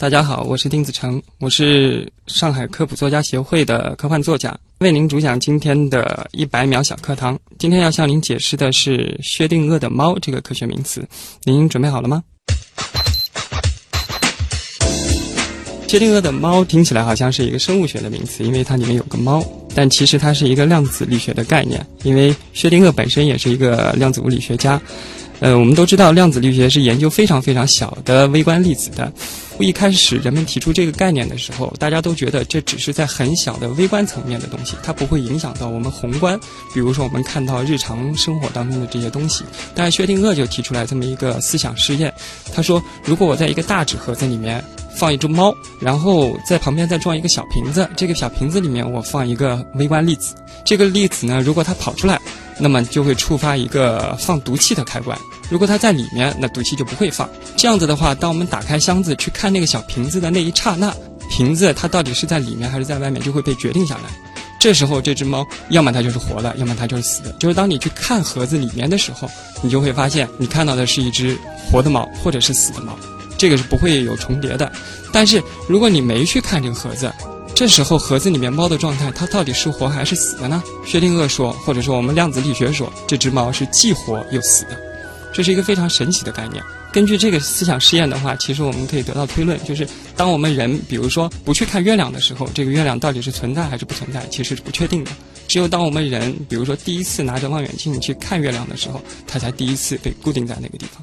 大家好，我是丁子成，我是上海科普作家协会的科幻作家，为您主讲今天的一百秒小课堂。今天要向您解释的是薛定谔的猫这个科学名词，您准备好了吗？薛定谔的猫听起来好像是一个生物学的名词，因为它里面有个猫，但其实它是一个量子力学的概念，因为薛定谔本身也是一个量子物理学家。呃，我们都知道量子力学是研究非常非常小的微观粒子的。一开始人们提出这个概念的时候，大家都觉得这只是在很小的微观层面的东西，它不会影响到我们宏观。比如说我们看到日常生活当中的这些东西。但是薛定谔就提出来这么一个思想试验，他说，如果我在一个大纸盒子里面放一只猫，然后在旁边再装一个小瓶子，这个小瓶子里面我放一个微观粒子，这个粒子呢，如果它跑出来。那么就会触发一个放毒气的开关。如果它在里面，那毒气就不会放。这样子的话，当我们打开箱子去看那个小瓶子的那一刹那，瓶子它到底是在里面还是在外面，就会被决定下来。这时候这只猫，要么它就是活的，要么它就是死的。就是当你去看盒子里面的时候，你就会发现你看到的是一只活的猫，或者是死的猫，这个是不会有重叠的。但是如果你没去看这个盒子，这时候盒子里面猫的状态，它到底是活还是死的呢？薛定谔说，或者说我们量子力学说，这只猫是既活又死的，这是一个非常神奇的概念。根据这个思想试验的话，其实我们可以得到推论，就是当我们人比如说不去看月亮的时候，这个月亮到底是存在还是不存在，其实是不确定的。只有当我们人比如说第一次拿着望远镜去看月亮的时候，它才第一次被固定在那个地方。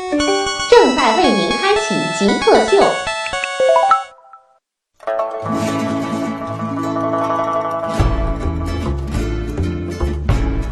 正在为您开启极客秀。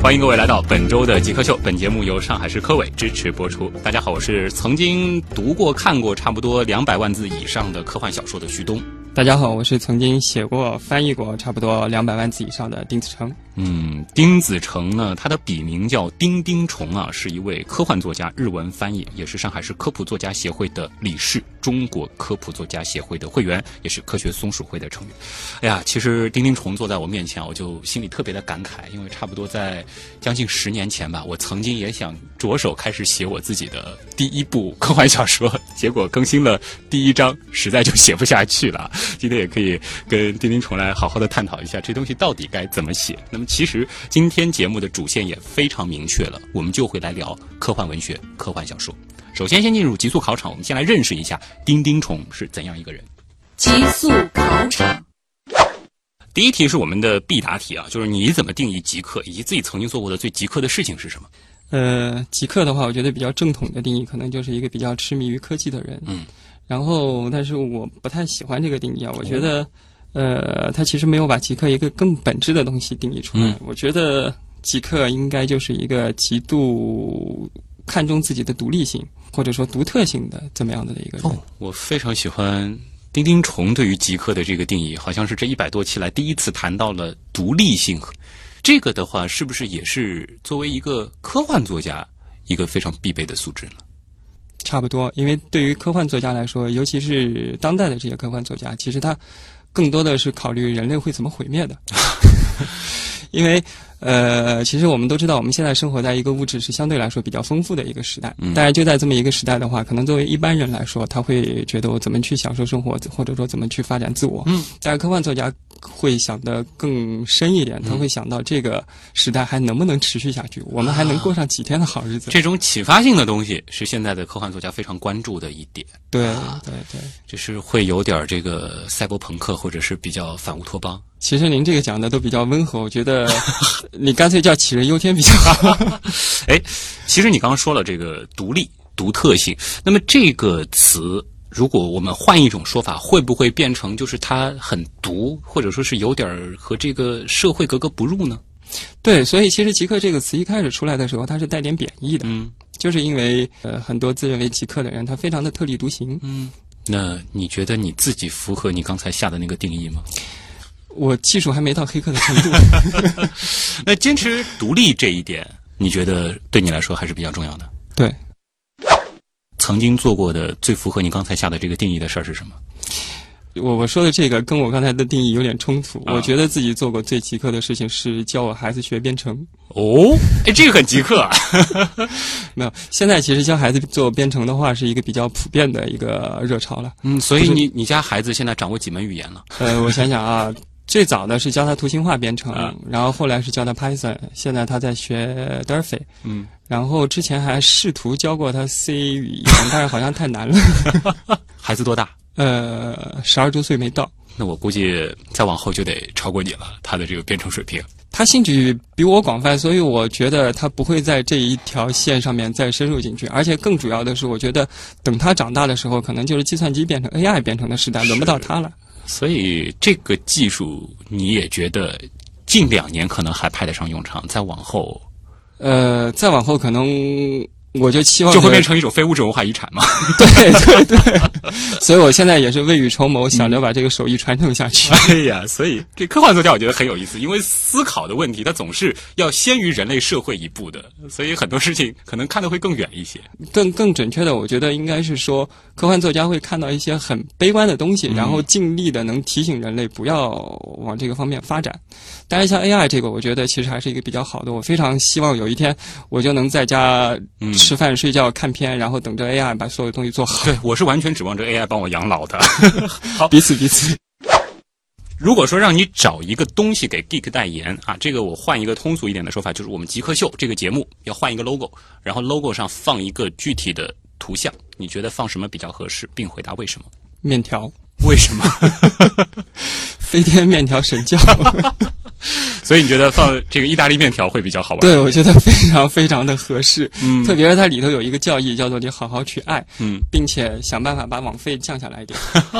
欢迎各位来到本周的极客秀。本节目由上海市科委支持播出。大家好，我是曾经读过、看过差不多两百万字以上的科幻小说的徐东。大家好，我是曾经写过、翻译过差不多两百万字以上的丁子成。嗯，丁子成呢，他的笔名叫丁丁虫啊，是一位科幻作家、日文翻译，也是上海市科普作家协会的理事，中国科普作家协会的会员，也是科学松鼠会的成员。哎呀，其实丁丁虫坐在我面前，我就心里特别的感慨，因为差不多在将近十年前吧，我曾经也想着手开始写我自己的第一部科幻小说，结果更新了第一章，实在就写不下去了。今天也可以跟丁丁虫来好好的探讨一下这东西到底该怎么写。那么。其实今天节目的主线也非常明确了，我们就会来聊科幻文学、科幻小说。首先，先进入极速考场，我们先来认识一下丁丁虫是怎样一个人。极速考场，第一题是我们的必答题啊，就是你怎么定义极客，以及自己曾经做过的最极客的事情是什么？呃，极客的话，我觉得比较正统的定义，可能就是一个比较痴迷于科技的人。嗯，然后，但是我不太喜欢这个定义啊，我觉得。呃，他其实没有把极客一个更本质的东西定义出来。我觉得极客应该就是一个极度看重自己的独立性或者说独特性的这么样的一个人。哦，我非常喜欢丁丁虫对于极客的这个定义，好像是这一百多期来第一次谈到了独立性。这个的话，是不是也是作为一个科幻作家一个非常必备的素质呢？差不多，因为对于科幻作家来说，尤其是当代的这些科幻作家，其实他。更多的是考虑人类会怎么毁灭的，因为呃，其实我们都知道，我们现在生活在一个物质是相对来说比较丰富的一个时代。嗯但是就在这么一个时代的话，可能作为一般人来说，他会觉得我怎么去享受生活，或者说怎么去发展自我。嗯，但是科幻作家会想得更深一点，他会想到这个时代还能不能持续下去，我们还能过上几天的好日子。这种启发性的东西是现在的科幻作家非常关注的一点。对对对，就是会有点这个赛博朋克，或者是比较反乌托邦。其实您这个讲的都比较温和，我觉得 你干脆叫杞人忧天比较好。哎，其实你刚刚说了这个独立、独特性，那么这个词，如果我们换一种说法，会不会变成就是它很毒，或者说是有点和这个社会格格不入呢？对，所以其实极客这个词一开始出来的时候，它是带点贬义的。嗯。就是因为呃很多自认为极客的人，他非常的特立独行。嗯，那你觉得你自己符合你刚才下的那个定义吗？我技术还没到黑客的程度。那坚持独立这一点，你觉得对你来说还是比较重要的？对，曾经做过的最符合你刚才下的这个定义的事儿是什么？我我说的这个跟我刚才的定义有点冲突。啊我觉得自己做过最极客的事情是教我孩子学编程。哦，哎，这个很极客啊。没有，现在其实教孩子做编程的话是一个比较普遍的一个热潮了。嗯，所以你你家孩子现在掌握几门语言了？呃，我想想啊，最早的是教他图形化编程，啊然后后来是教他 Python，现在他在学 Delphi，嗯，然后之前还试图教过他 C 语言，但是好像太难了。孩子多大？呃，十二周岁没到。那我估计再往后就得超过你了，他的这个编程水平。他兴趣比我广泛，所以我觉得他不会在这一条线上面再深入进去。而且更主要的是，我觉得等他长大的时候，可能就是计算机变成 AI 变成的时代，轮不到他了。所以这个技术你也觉得近两年可能还派得上用场，再往后呃，再往后可能我就期望就会变成一种非物质文化遗产嘛？对对对，所以我现在也是未雨绸缪，想着把这个手艺传承下去。哎呀，所以这科幻作家我觉得很有意思，因为思考的问题它总是要先于人类社会一步的，所以很多事情可能看的会更远一些。更更准确的，我觉得应该是说，科幻作家会看到一些很悲观的东西，然后尽力的能提醒人类不要往这个方面发展。但是，像 AI 这个，我觉得其实还是一个比较好的。我非常希望有一天，我就能在家嗯吃饭、睡觉、看片，然后等着 AI 把所有东西做好。对我是完全指望着 AI 帮我养老的。好彼此彼此。如果说让你找一个东西给 Geek 代言啊，这个我换一个通俗一点的说法，就是我们极客秀这个节目要换一个 logo，然后 logo 上放一个具体的图像，你觉得放什么比较合适，并回答为什么？面条，为什么？飞天面条神教。所以你觉得放这个意大利面条会比较好玩？对，我觉得非常非常的合适。嗯特别是它里头有一个教义，叫做你好好去爱，嗯，并且想办法把网费降下来一点。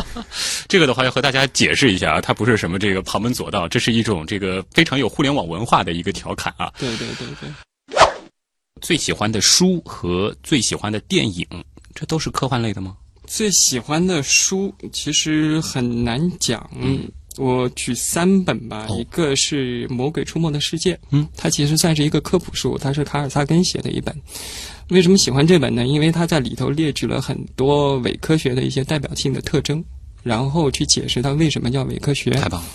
这个的话要和大家解释一下啊，它不是什么这个旁门左道，这是一种这个非常有互联网文化的一个调侃啊。对对对对。最喜欢的书和最喜欢的电影，这都是科幻类的吗？最喜欢的书其实很难讲，我举三本吧，哦一个是《魔鬼出没的世界》，嗯，它其实算是一个科普书，它是卡尔萨根写的一本。为什么喜欢这本呢？因为它在里头列举了很多伪科学的一些代表性的特征，然后去解释它为什么叫伪科学。太棒了！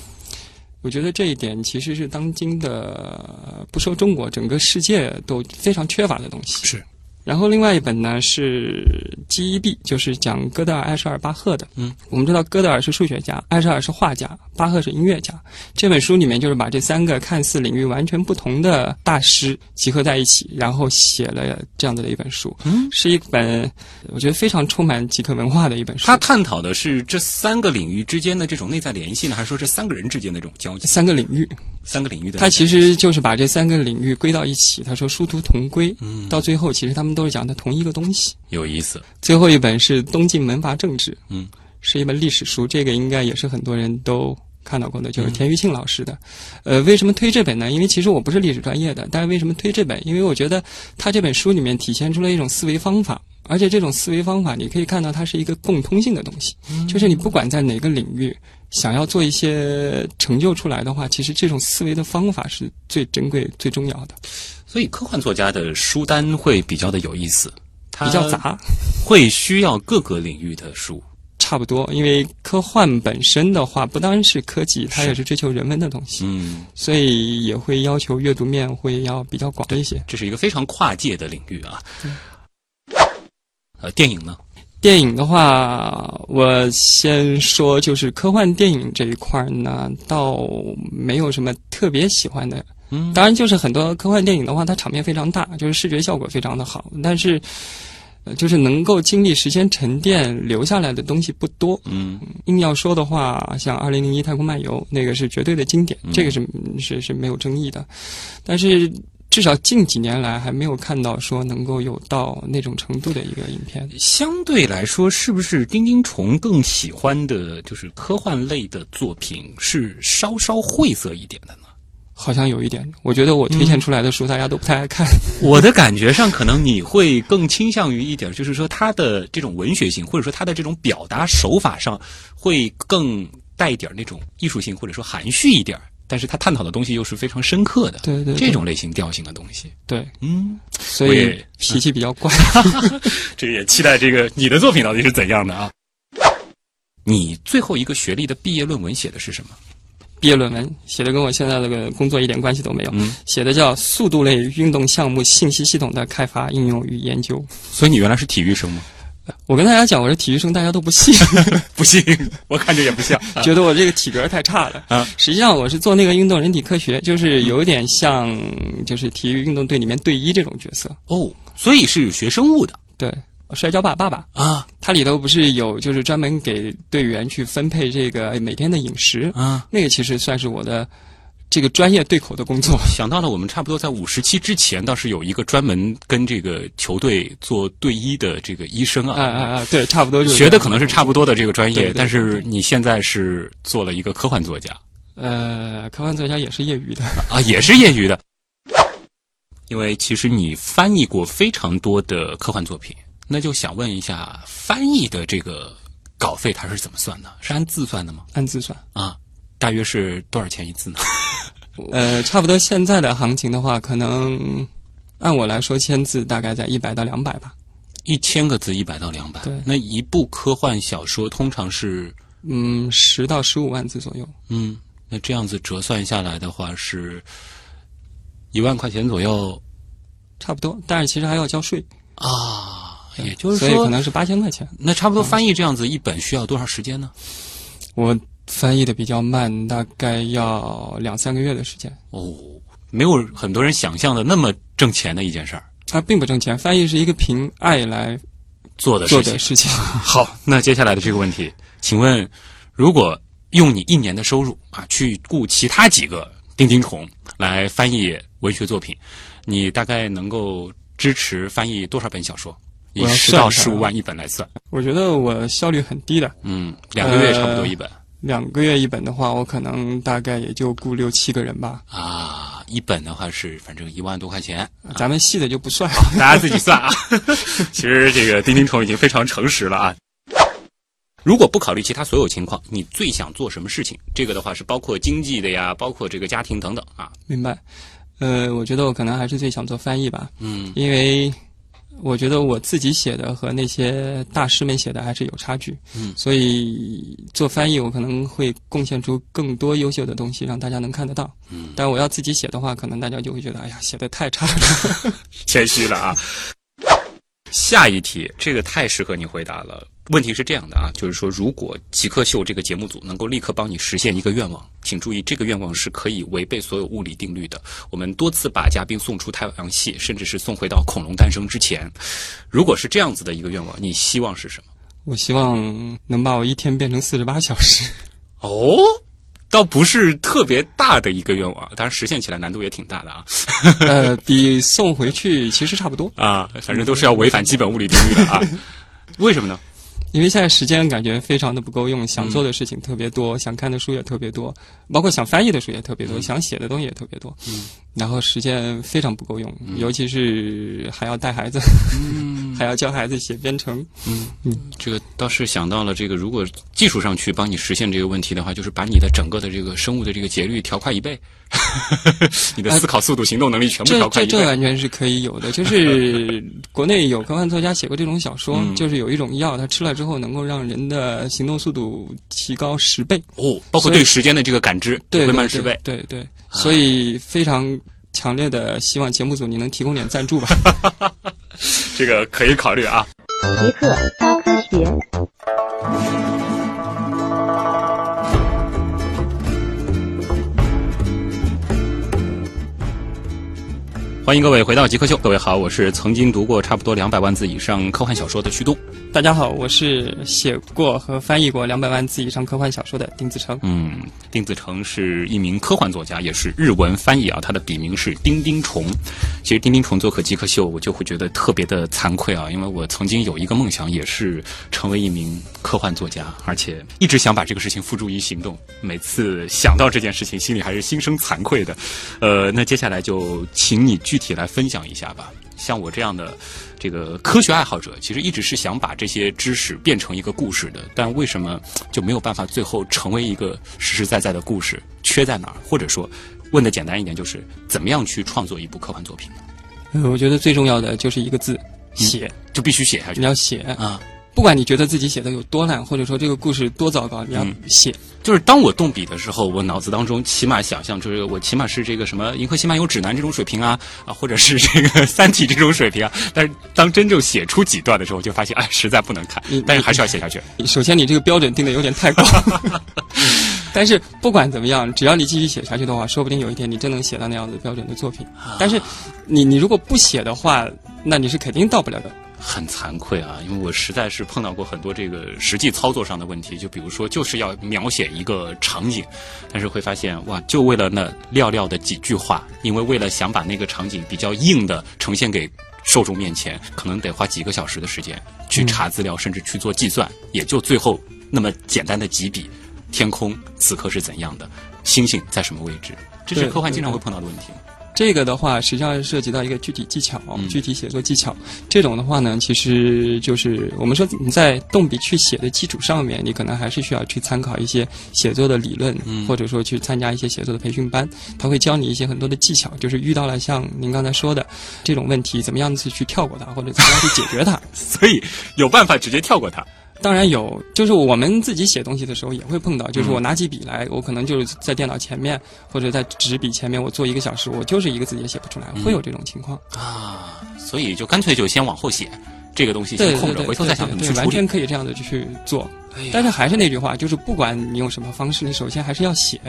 我觉得这一点其实是当今的呃不说中国，整个世界都非常缺乏的东西。是。然后另外一本呢是《记忆壁》，就是讲哥德尔、艾舍尔、巴赫的。嗯，我们知道哥德尔是数学家，艾舍尔是画家，巴赫是音乐家。这本书里面就是把这三个看似领域完全不同的大师集合在一起，然后写了这样子的一本书。嗯，是一本我觉得非常充满极客文化的一本书。他探讨的是这三个领域之间的这种内在联系呢，还是说这三个人之间的这种交集？三个领域，三个领域的他其实就是把这三个领域归到一起。他说殊途同归，嗯到最后其实他们都是讲的同一个东西。有意思。最后一本是《东晋门阀政治》，嗯，是一本历史书，这个应该也是很多人都看到过的，嗯就是田余庆老师的。呃，为什么推这本呢？因为其实我不是历史专业的，但是为什么推这本？因为我觉得他这本书里面体现出了一种思维方法，而且这种思维方法你可以看到它是一个共通性的东西，嗯就是你不管在哪个领域。想要做一些成就出来的话，其实这种思维的方法是最珍贵、最重要的。所以科幻作家的书单会比较的有意思，它比较杂，会需要各个领域的书。差不多，因为科幻本身的话，不单是科技，它也是追求人文的东西，嗯，所以也会要求阅读面会要比较广一些。这是一个非常跨界的领域啊。呃，电影呢？电影的话，我先说，就是科幻电影这一块儿呢，倒没有什么特别喜欢的。嗯当然，就是很多科幻电影的话，它场面非常大，就是视觉效果非常的好，但是，呃，就是能够经历时间沉淀留下来的东西不多。嗯硬要说的话，像《二零零一太空漫游》那个是绝对的经典，嗯这个是是是没有争议的。但是至少近几年来还没有看到说能够有到那种程度的一个影片。相对来说，是不是丁丁虫更喜欢的就是科幻类的作品是稍稍晦涩一点的呢？好像有一点，我觉得我推荐出来的书大家都不太爱看。我的感觉上，可能你会更倾向于一点，就是说他的这种文学性，或者说他的这种表达手法上，会更带一点那种艺术性，或者说含蓄一点。但是他探讨的东西又是非常深刻的，对对对这种类型调性的东西，对，嗯，所以脾气比较怪。这个也期待这个你的作品到底是怎样的啊？你最后一个学历的毕业论文写的是什么？毕业论文写的跟我现在这个工作一点关系都没有，嗯写的叫《速度类运动项目信息系统的开发、应用与研究》。所以你原来是体育生吗？我跟大家讲我是体育生，大家都不信，不信，我看着也不像。觉得我这个体格太差了。啊实际上我是做那个运动人体科学，就是有一点像就是体育运动队里面队医这种角色。哦，所以是学生物的对，摔跤吧爸爸，啊它里头不是有就是专门给队员去分配这个每天的饮食，啊！那个其实算是我的这个专业对口的工作。想到了，我们差不多在五十期之前，倒是有一个专门跟这个球队做队医的这个医生啊，啊啊啊！对，差不多就学的可能是差不多的这个专业，对对对但是你现在是做了一个科幻作家呃，科幻作家也是业余的。啊，也是业余的。因为其实你翻译过非常多的科幻作品，那就想问一下，翻译的这个稿费它是怎么算的？是按字算的吗？按字算，啊，大约是多少钱一字呢？呃，差不多现在的行情的话，可能按我来说，签字大概在一百到两百吧。一千个字一百到两百。对那一部科幻小说通常是嗯，十到十五万字左右。嗯，那这样子折算下来的话是一万块钱左右差不多，但是其实还要交税，啊，也就是所以可，能是八千块钱。那差不多翻译这样子一本需要多少时间呢？我翻译的比较慢，大概要两三个月的时间。哦，没有很多人想象的那么挣钱的一件事儿，它并不挣钱，翻译是一个凭爱来做的事情做的。事情。好，那接下来的这个问题，请问，如果用你一年的收入啊，去雇其他几个钉钉虫来翻译文学作品，你大概能够支持翻译多少本小说？以十到十五万一本来算，我觉得我效率很低的，嗯，两个月差不多一本、两个月一本的话，我可能大概也就雇六七个人吧。啊，一本的话是反正一万多块钱，咱们细的就不算。大家自己算啊。其实这个钉钉虫已经非常诚实了啊。如果不考虑其他所有情况，你最想做什么事情？这个的话是包括经济的呀，包括这个家庭等等啊。明白。呃，我觉得我可能还是最想做翻译吧，嗯因为我觉得我自己写的和那些大师们写的还是有差距。嗯所以做翻译，我可能会贡献出更多优秀的东西，让大家能看得到。嗯，但我要自己写的话，可能大家就会觉得，哎呀，写的太差了。谦虚了啊。下一题，这个太适合你回答了。问题是这样的啊，就是说，如果极客秀这个节目组能够立刻帮你实现一个愿望，请注意，这个愿望是可以违背所有物理定律的。我们多次把嘉宾送出太阳系，甚至是送回到恐龙诞生之前。如果是这样子的一个愿望，你希望是什么？我希望能把我一天变成四十八小时。哦，倒不是特别大的一个愿望，当然实现起来难度也挺大的啊。呃，比送回去其实差不多，啊，反正都是要违反基本物理定律的啊。为什么呢？因为现在时间感觉非常的不够用，想做的事情特别多，想看的书也特别多，包括想翻译的书也特别多，想写的东西也特别多，嗯。然后时间非常不够用，尤其是还要带孩子，嗯。还要教孩子写编程，嗯。嗯。这个倒是想到了这个，如果技术上去帮你实现这个问题的话，就是把你的整个的这个生物的这个节律调快一倍，你的思考速度、行动能力全部这调快一倍。这这完全是可以有的。就是国内有科幻作家写过这种小说，嗯。就是有一种药，它吃了之后能够让人的行动速度提高十倍，哦，包括对时间的这个感知对，会对慢十倍。啊对对对，所以非常强烈的希望节目组你能提供点赞助吧。这个可以考虑啊。极客高科学。欢欢迎各位回到极客秀。各位好，我是曾经读过差不多两百万字以上科幻小说的旭东。大家好，我是写过和翻译过两百万字以上科幻小说的丁子成。嗯，丁子成是一名科幻作家，也是日文翻译啊。他的笔名是丁丁虫。其实丁丁虫做客极客秀，我就会觉得特别的惭愧啊，因为我曾经有一个梦想，也是成为一名科幻作家，而且一直想把这个事情付诸于行动。每次想到这件事情，心里还是心生惭愧的。呃，那接下来就请你具体来分享一下吧。像我这样的这个科学爱好者，其实一直是想把这些知识变成一个故事的，但为什么就没有办法最后成为一个实实在在的故事？缺在哪儿？或者说，问的简单一点，就是怎么样去创作一部科幻作品呢？嗯，我觉得最重要的就是一个字，写，就必须写下去你要写。啊。不管你觉得自己写的有多烂，或者说这个故事多糟糕，你要写。就是当我动笔的时候，我脑子当中起码想象，就是我起码是这个什么《银河系漫游指南》这种水平啊，啊，或者是这个《三体》这种水平啊。但是当真正写出几段的时候，就发现哎，实在不能看。但是还是要写下去。首先，你这个标准定的有点太高。但是不管怎么样，只要你继续写下去的话，说不定有一天你真能写到那样子标准的作品。但是，你你如果不写的话，那你是肯定到不了的。很惭愧啊，因为我实在是碰到过很多这个实际操作上的问题，就比如说就是要描写一个场景，但是会发现哇，就为了那寥寥的几句话，因为为了想把那个场景比较硬的呈现给受众面前，可能得花几个小时的时间去查资料，甚至去做计算，也就最后那么简单的几笔，天空此刻是怎样的，星星在什么位置，这是科幻经常会碰到的问题。这个的话，实际上涉及到一个具体技巧、具体写作技巧。这种的话呢，其实就是我们说你在动笔去写的基础上面，你可能还是需要去参考一些写作的理论，或者说去参加一些写作的培训班。他会教你一些很多的技巧，就是遇到了像您刚才说的这种问题，怎么样子去跳过它，或者怎么样去解决它。所以有办法直接跳过它。当然有，就是我们自己写东西的时候也会碰到，就是我拿起笔来，我可能就是在电脑前面或者在纸笔前面，我做一个小时，我就是一个字也写不出来，会有这种情况。啊。所以就干脆就先往后写，这个东西先空着，回头再想怎么去处理。完全可以这样的去做，但是还是那句话，就是不管你用什么方式，你首先还是要写。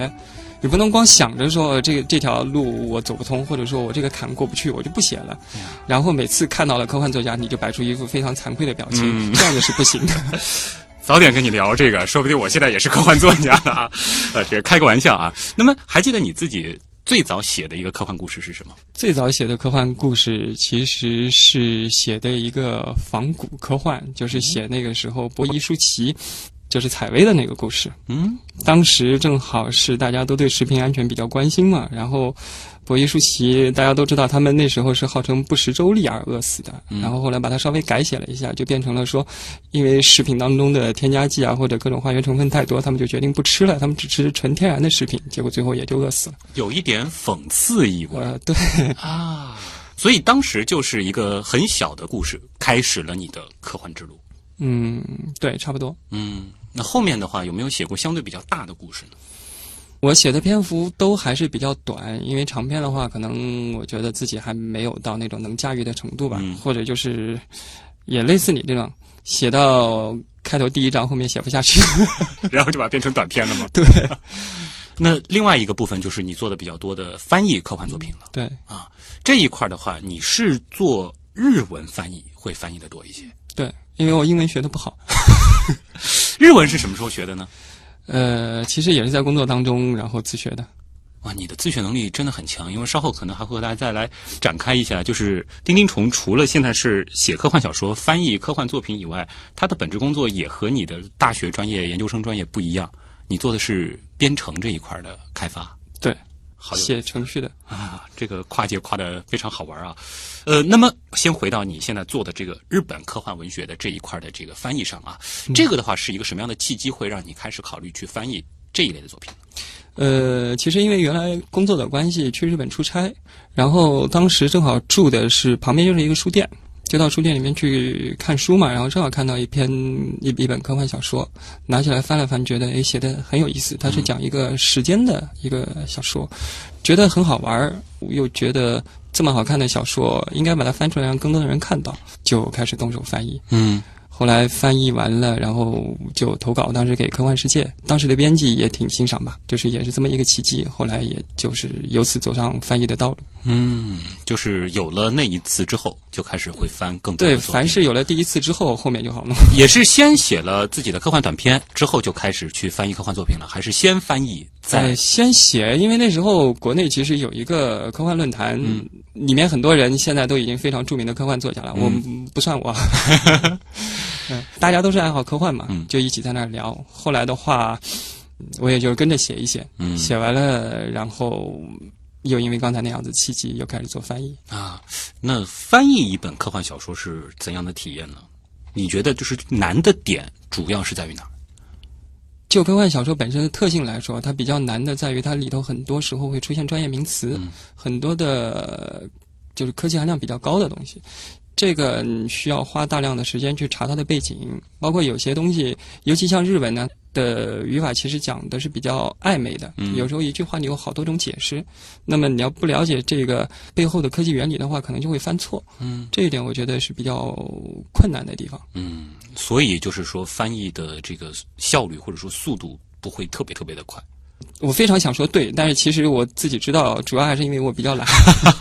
你不能光想着说这个这条路我走不通，或者说我这个坎过不去，我就不写了。然后每次看到了科幻作家，你就摆出一副非常惭愧的表情，这样子是不行的。早点跟你聊这个，说不定我现在也是科幻作家啊。呃，这开个玩笑啊。那么，还记得你自己最早写的一个科幻故事是什么？最早写的科幻故事其实是写的一个仿古科幻，就是写那个时候伯夷叔齐。就是采薇的那个故事，嗯，当时正好是大家都对食品安全比较关心嘛，然后博伊舒淇大家都知道，他们那时候是号称不食周粒而饿死的，然后后来把它稍微改写了一下，就变成了说，因为食品当中的添加剂啊或者各种化学成分太多，他们就决定不吃了，他们只吃纯天然的食品，结果最后也就饿死了，有一点讽刺意味，呃，对。啊，所以当时就是一个很小的故事，开始了你的科幻之路，嗯，对，差不多，嗯。那后面的话有没有写过相对比较大的故事呢？我写的篇幅都还是比较短，因为长篇的话，可能我觉得自己还没有到那种能驾驭的程度吧，或者就是也类似你这种写到开头第一章，后面写不下去，然后就把它变成短篇了嘛？对。那另外一个部分就是你做的比较多的翻译科幻作品了。对啊，这一块的话，你是做日文翻译会翻译的多一些。对，因为我英文学的不好。日文是什么时候学的呢？呃，其实也是在工作当中，然后自学的。哇，你的自学能力真的很强，因为稍后可能还会和大家再来展开一下。就是丁丁虫除了现在是写科幻小说、翻译科幻作品以外，他的本职工作也和你的大学专业、研究生专业不一样。你做的是编程这一块的开发。对。写程序的啊，这个跨界跨的非常好玩啊。呃，那么先回到你现在做的这个日本科幻文学的这一块的这个翻译上啊，这个的话是一个什么样的契机会让你开始考虑去翻译这一类的作品？呃，其实因为原来工作的关系去日本出差，然后当时正好住的是旁边就是一个书店。就到书店里面去看书嘛，然后正好看到一篇一一本科幻小说，拿起来翻了翻，觉得诶写的很有意思。它是讲一个时间的一个小说，觉得很好玩儿，又觉得这么好看的小说应该把它翻出来让更多的人看到，就开始动手翻译。嗯，后来翻译完了，然后就投稿，当时给科幻世界，当时的编辑也挺欣赏吧，就是也是这么一个奇迹。后来也就是由此走上翻译的道路。嗯，就是有了那一次之后，就开始会翻更多对。凡是有了第一次之后，后面就好弄。也是先写了自己的科幻短篇，之后就开始去翻译科幻作品了，还是先翻译再呃，先写，因为那时候国内其实有一个科幻论坛，嗯里面很多人现在都已经非常著名的科幻作家了，我嗯不算我，嗯，大家都是爱好科幻嘛，嗯就一起在那儿聊。后来的话，我也就跟着写一写，嗯写完了，然后又因为刚才那样子契机，又开始做翻译。啊？那翻译一本科幻小说是怎样的体验呢？你觉得就是难的点主要是在于哪儿？就科幻小说本身的特性来说，它比较难的在于它里头很多时候会出现专业名词，嗯很多的就是科技含量比较高的东西。这个你需要花大量的时间去查它的背景，包括有些东西，尤其像日文呢的语法，其实讲的是比较暧昧的，嗯有时候一句话你有好多种解释。那么你要不了解这个背后的科技原理的话，可能就会犯错。嗯这一点我觉得是比较困难的地方。嗯，所以就是说翻译的这个效率或者说速度不会特别特别的快。我非常想说对，但是其实我自己知道，主要还是因为我比较懒。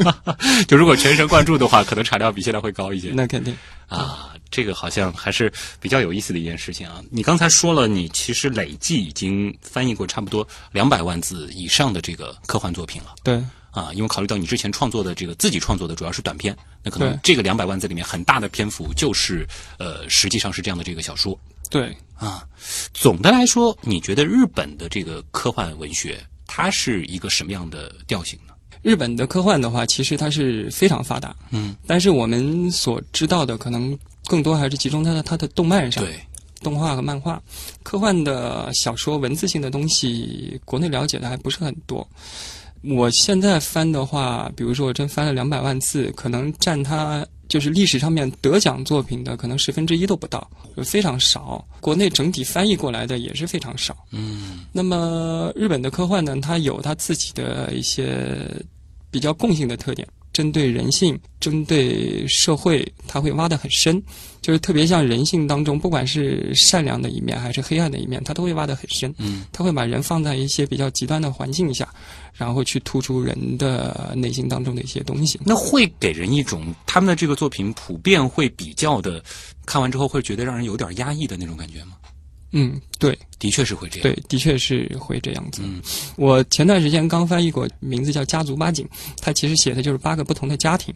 就如果全神贯注的话，可能产量比现在会高一些。那肯定。啊，这个好像还是比较有意思的一件事情啊。你刚才说了，你其实累计已经翻译过差不多两百万字以上的这个科幻作品了对，啊。因为考虑到你之前创作的这个自己创作的主要是短篇，那可能这个两百万字里面很大的篇幅就是呃，实际上是这样的这个小说对，啊。总的来说，你觉得日本的这个科幻文学它是一个什么样的调性呢？日本的科幻的话，其实它是非常发达，嗯，但是我们所知道的可能更多还是集中在它的动漫上，对，动画和漫画。科幻的小说、文字性的东西，国内了解的还不是很多。我现在翻的话，比如说我真翻了两百万字，可能占他就是历史上面得奖作品的可能十分之一都不到，非常少。国内整体翻译过来的也是非常少。嗯那么日本的科幻呢，它有它自己的一些比较共性的特点，针对人性、针对社会，他会挖得很深。就是特别像人性当中，不管是善良的一面还是黑暗的一面，他都会挖得很深。嗯他会把人放在一些比较极端的环境下，然后去突出人的内心当中的一些东西。那会给人一种他们的这个作品普遍会比较的，看完之后会觉得让人有点压抑的那种感觉吗？嗯，对的确是会这样。对，的确是会这样子。嗯我前段时间刚翻译过，名字叫《家族八景》，它其实写的就是八个不同的家庭，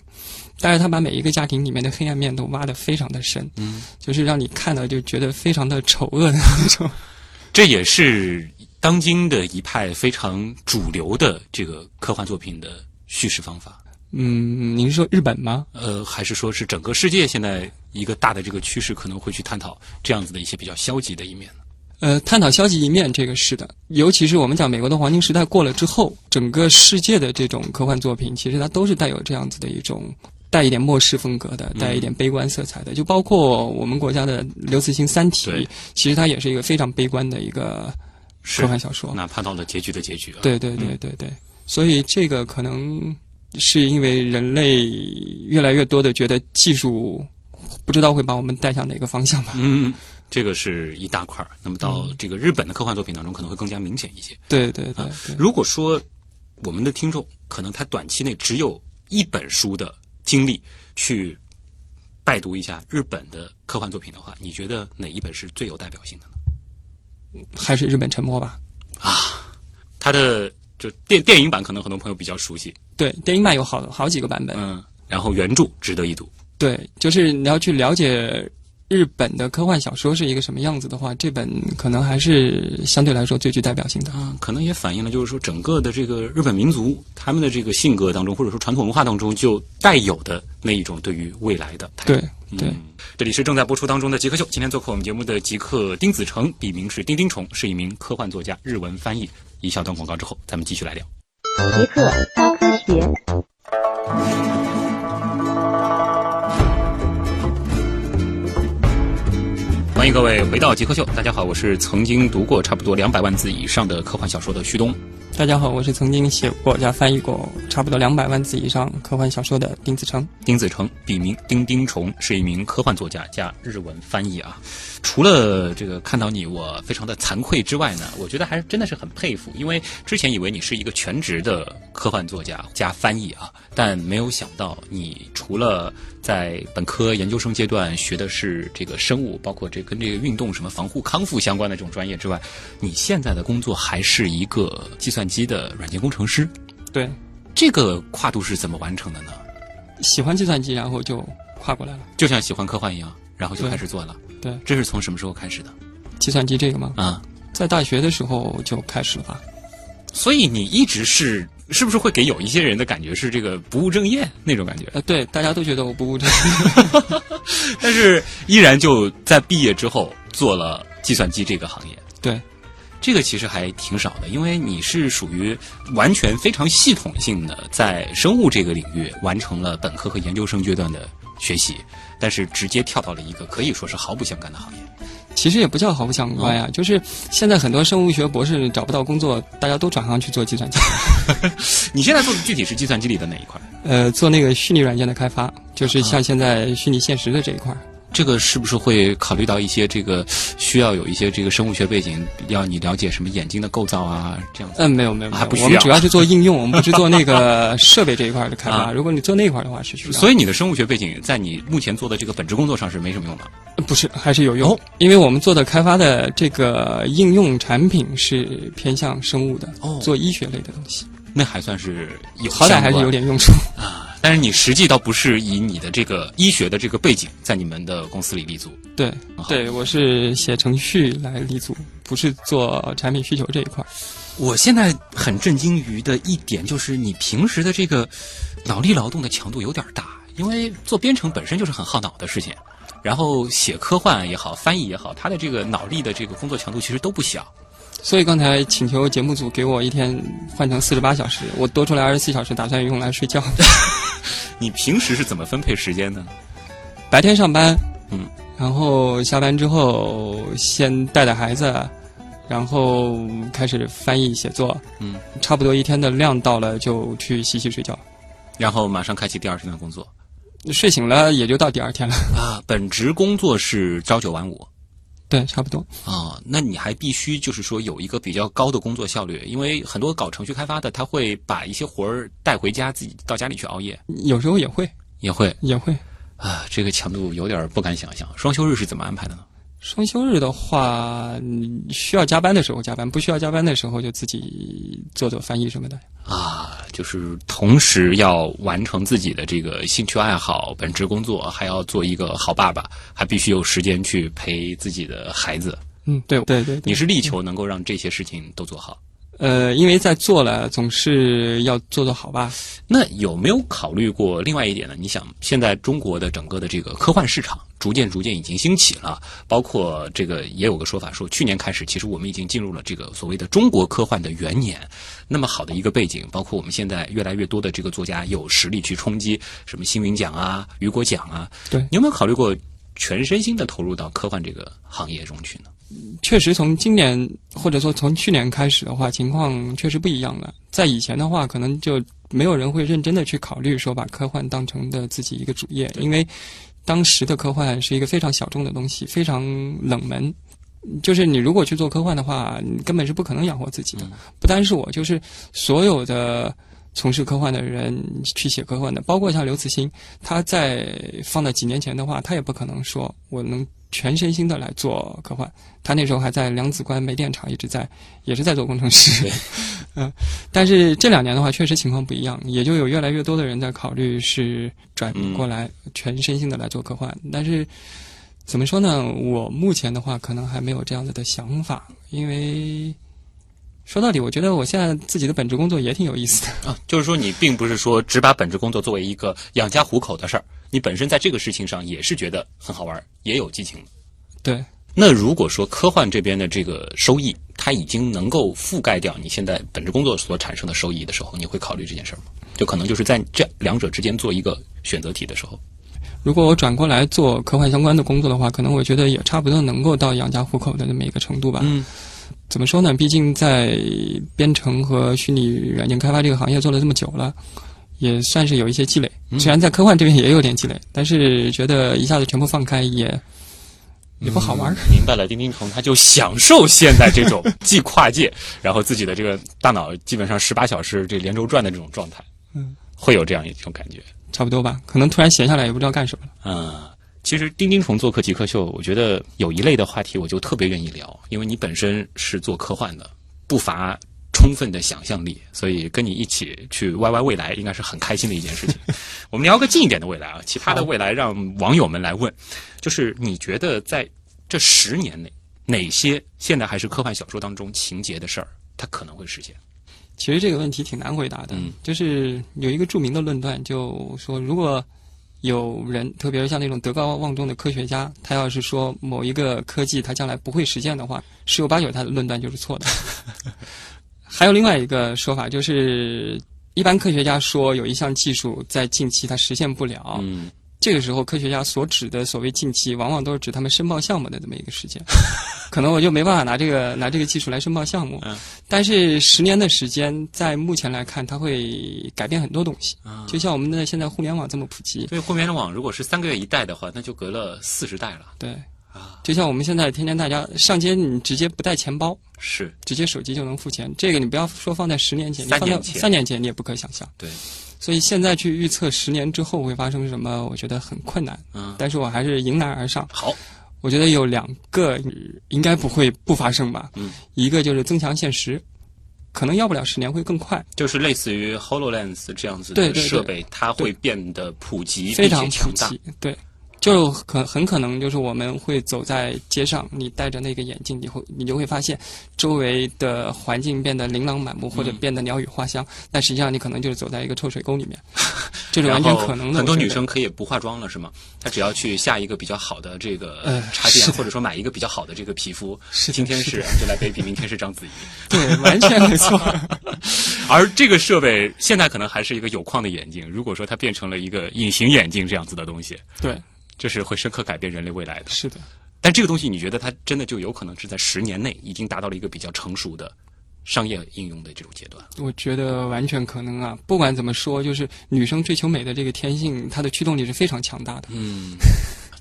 但是他把每一个家庭里面的黑暗面都挖得非常的深，嗯，就是让你看到就觉得非常的丑恶的那种。这也是当今的一派非常主流的这个科幻作品的叙事方法。嗯，您是说日本吗？呃，还是说是整个世界现在一个大的这个趋势，可能会去探讨这样子的一些比较消极的一面呢？呃，探讨消极一面，这个是的。尤其是我们讲美国的黄金时代过了之后，整个世界的这种科幻作品，其实它都是带有这样子的一种带一点末世风格的，带一点悲观色彩的。就包括我们国家的刘慈欣《三体》，其实它也是一个非常悲观的一个科幻小说。哪怕到了结局的结局啊。对对对对对，所以这个可能是因为人类越来越多的觉得技术不知道会把我们带向哪个方向吧。嗯，这个是一大块儿。那么到这个日本的科幻作品当中，可能会更加明显一些。对对对对。如果说我们的听众可能他短期内只有一本书的经历去拜读一下日本的科幻作品的话，你觉得哪一本是最有代表性的呢？还是日本沉没吧。啊它的就电电影版可能很多朋友比较熟悉，对，电影版有好好几个版本。嗯，然后原著值得一读。对，就是你要去了解日本的科幻小说是一个什么样子的话，这本可能还是相对来说最具代表性的。啊，可能也反映了就是说整个的这个日本民族他们的这个性格当中，或者说传统文化当中就带有的那一种对于未来的态度。对对。嗯，这里是正在播出当中的《极客秀》，今天做客我们节目的极客丁子成，笔名是丁丁虫，是一名科幻作家，日文翻译。一小段广告之后，咱们继续来聊。极客高科学。迎各位回到极客秀，大家好，我是曾经读过差不多两百万字以上的科幻小说的旭东。大家好，我是曾经写过加翻译过差不多两百万字以上科幻小说的丁子成。丁子成，笔名丁丁虫，是一名科幻作家加日文翻译啊。除了这个看到你，我非常的惭愧之外呢，我觉得还是真的是很佩服，因为之前以为你是一个全职的科幻作家加翻译啊，但没有想到你除了在本科、研究生阶段学的是这个生物，包括这跟这个运动什么防护康复相关的这种专业之外，你现在的工作还是一个计算机的软件工程师。对，这个跨度是怎么完成的呢？喜欢计算机，然后就跨过来了。就像喜欢科幻一样，然后就开始做了。对，这是从什么时候开始的？计算机这个吗？啊，在大学的时候就开始了吧。所以你一直是是不是会给有一些人的感觉是这个不务正业那种感觉？呃，对，大家都觉得我不务正业，但是依然就在毕业之后做了计算机这个行业。对，这个其实还挺少的，因为你是属于完全非常系统性的在生物这个领域完成了本科和研究生阶段的学习，但是直接跳到了一个可以说是毫不相干的行业。其实也不叫毫不相关呀，就是现在很多生物学博士找不到工作，大家都转行去做计算机。你现在做的具体是计算机里的哪一块？呃，做那个虚拟软件的开发，就是像现在虚拟现实的这一块。这个是不是会考虑到一些这个需要有一些这个生物学背景，要你了解什么眼睛的构造啊？这样子？嗯，没有没有，还不需要我们主要是做应用，我们不是做那个设备这一块的开发。啊如果你做那一块的话是需要，所以你的生物学背景在你目前做的这个本职工作上是没什么用的。不是还是有用，哦因为我们做的开发的这个应用产品是偏向生物的，哦做医学类的东西，那还算是有，好歹还是有点用处。啊。但是你实际倒不是以你的这个医学的这个背景在你们的公司里立足。对对，我是写程序来立足，不是做产品需求这一块。我现在很震惊于的一点就是，你平时的这个脑力劳动的强度有点大，因为做编程本身就是很耗脑的事情，然后写科幻也好，翻译也好，它的这个脑力的这个工作强度其实都不小。所以刚才请求节目组给我一天换成四十八小时，我多出来二十四小时，打算用来睡觉。你平时是怎么分配时间的？白天上班，嗯，然后下班之后先带带孩子，然后开始翻译写作，嗯，差不多一天的量到了就去洗洗睡觉，然后马上开启第二天的工作睡醒了也就到第二天了。啊。本职工作是朝九晚五对，差不多。啊，那你还必须就是说有一个比较高的工作效率，因为很多搞程序开发的他会把一些活儿带回家，自己到家里去熬夜，有时候也会也会也会。啊，这个强度有点不敢想象。双休日是怎么安排的呢？双休日的话，嗯需要加班的时候加班，不需要加班的时候就自己做做翻译什么的。啊，就是同时要完成自己的这个兴趣爱好、本职工作，还要做一个好爸爸，还必须有时间去陪自己的孩子。嗯，对对对对你是力求能够让这些事情都做好。呃，因为在做了，总是要做做好吧。那有没有考虑过另外一点呢？你想，现在中国的整个的这个科幻市场逐渐逐渐已经兴起了，包括这个也有个说法说，去年开始，其实我们已经进入了这个所谓的中国科幻的元年。那么好的一个背景，包括我们现在越来越多的这个作家有实力去冲击什么星云奖啊、雨果奖啊。对你有没有考虑过全身心的投入到科幻这个行业中去呢？确实，从今年或者说从去年开始的话，情况确实不一样了。在以前的话，可能就没有人会认真的去考虑说把科幻当成的自己一个主业，因为当时的科幻是一个非常小众的东西，非常冷门。就是你如果去做科幻的话，你根本是不可能养活自己的。不单是我，就是所有的从事科幻的人去写科幻的，包括像刘慈欣，他在放在几年前的话，他也不可能说我能全身心的来做科幻。他那时候还在梁子关煤电厂一直在，也是在做工程师。嗯，但是这两年的话，确实情况不一样，也就有越来越多的人在考虑是转过来全身心的来做科幻。但是怎么说呢？我目前的话，可能还没有这样子的想法，因为说到底，我觉得我现在自己的本职工作也挺有意思的。啊，就是说你并不是说只把本职工作作为一个养家糊口的事儿，你本身在这个事情上也是觉得很好玩儿，也有激情的。对，那如果说科幻这边的这个收益，它已经能够覆盖掉你现在本职工作所产生的收益的时候，你会考虑这件事儿吗？就可能就是在这两者之间做一个选择题的时候，如果我转过来做科幻相关的工作的话，可能我觉得也差不多能够到养家糊口的那么一个程度吧。嗯，怎么说呢？毕竟在编程和虚拟软件开发这个行业做了这么久了，也算是有一些积累。嗯虽然在科幻这边也有点积累，但是觉得一下子全部放开也也不好玩儿。明白了，丁丁虫他就享受现在这种既跨界，然后自己的这个大脑基本上十八小时这连轴转的这种状态，嗯，会有这样一种感觉。差不多吧，可能突然闲下来也不知道干什么了。嗯，其实丁丁虫做客极客秀，我觉得有一类的话题我就特别愿意聊，因为你本身是做科幻的，不乏充分的想象力，所以跟你一起去 YY 未来应该是很开心的一件事情。我们聊个近一点的未来啊，其他的未来让网友们来问，就是你觉得在这十年内，哪些现在还是科幻小说当中情节的事儿，它可能会实现？其实这个问题挺难回答的，嗯就是有一个著名的论断，就说如果有人，特别是像那种德高望重的科学家，他要是说某一个科技他将来不会实现的话，十有八九他的论断就是错的。还有另外一个说法，就是一般科学家说有一项技术在近期他实现不了，这个时候科学家所指的所谓近期，往往都是指他们申报项目的这么一个时间。可能我就没办法拿这个拿这个技术来申报项目，嗯但是十年的时间，在目前来看，它会改变很多东西。啊就像我们的现在互联网这么普及，对，互联网如果是三个月一代的话，那就隔了四十代了对，啊。就像我们现在天天大家上街，你直接不带钱包，是，直接手机就能付钱，这个你不要说放在十年前，你放在三年前三年前你也不可想象。对，所以现在去预测十年之后会发生什么，我觉得很困难。嗯，但是我还是迎难而上。好，我觉得有两个呃应该不会不发生吧。嗯，一个就是增强现实，可能要不了十年会更快，就是类似于 Hololens 这样子对对对的设备，它会变得普及非常普。及。对，就可很可能就是我们会走在街上，你戴着那个眼镜，你会你就会发现周围的环境变得琳琅满目，或者嗯变得鸟语花香，但实际上你可能就是走在一个臭水沟里面，这是完全可能的。很多女生可以不化妆了，是吗？她只要去下一个比较好的这个呃插件，或者说买一个比较好的这个皮肤。是今天是是的 Angelababy，明天是章子怡。对，完全没错。而这个设备现在可能还是一个有框的眼镜，如果说它变成了一个隐形眼镜这样子的东西，对，这是会深刻改变人类未来的。是的。但这个东西，你觉得它真的就有可能是在十年内已经达到了一个比较成熟的商业应用的这种阶段？我觉得完全可能啊！不管怎么说，就是女生追求美的这个天性，它的驱动力是非常强大的。嗯，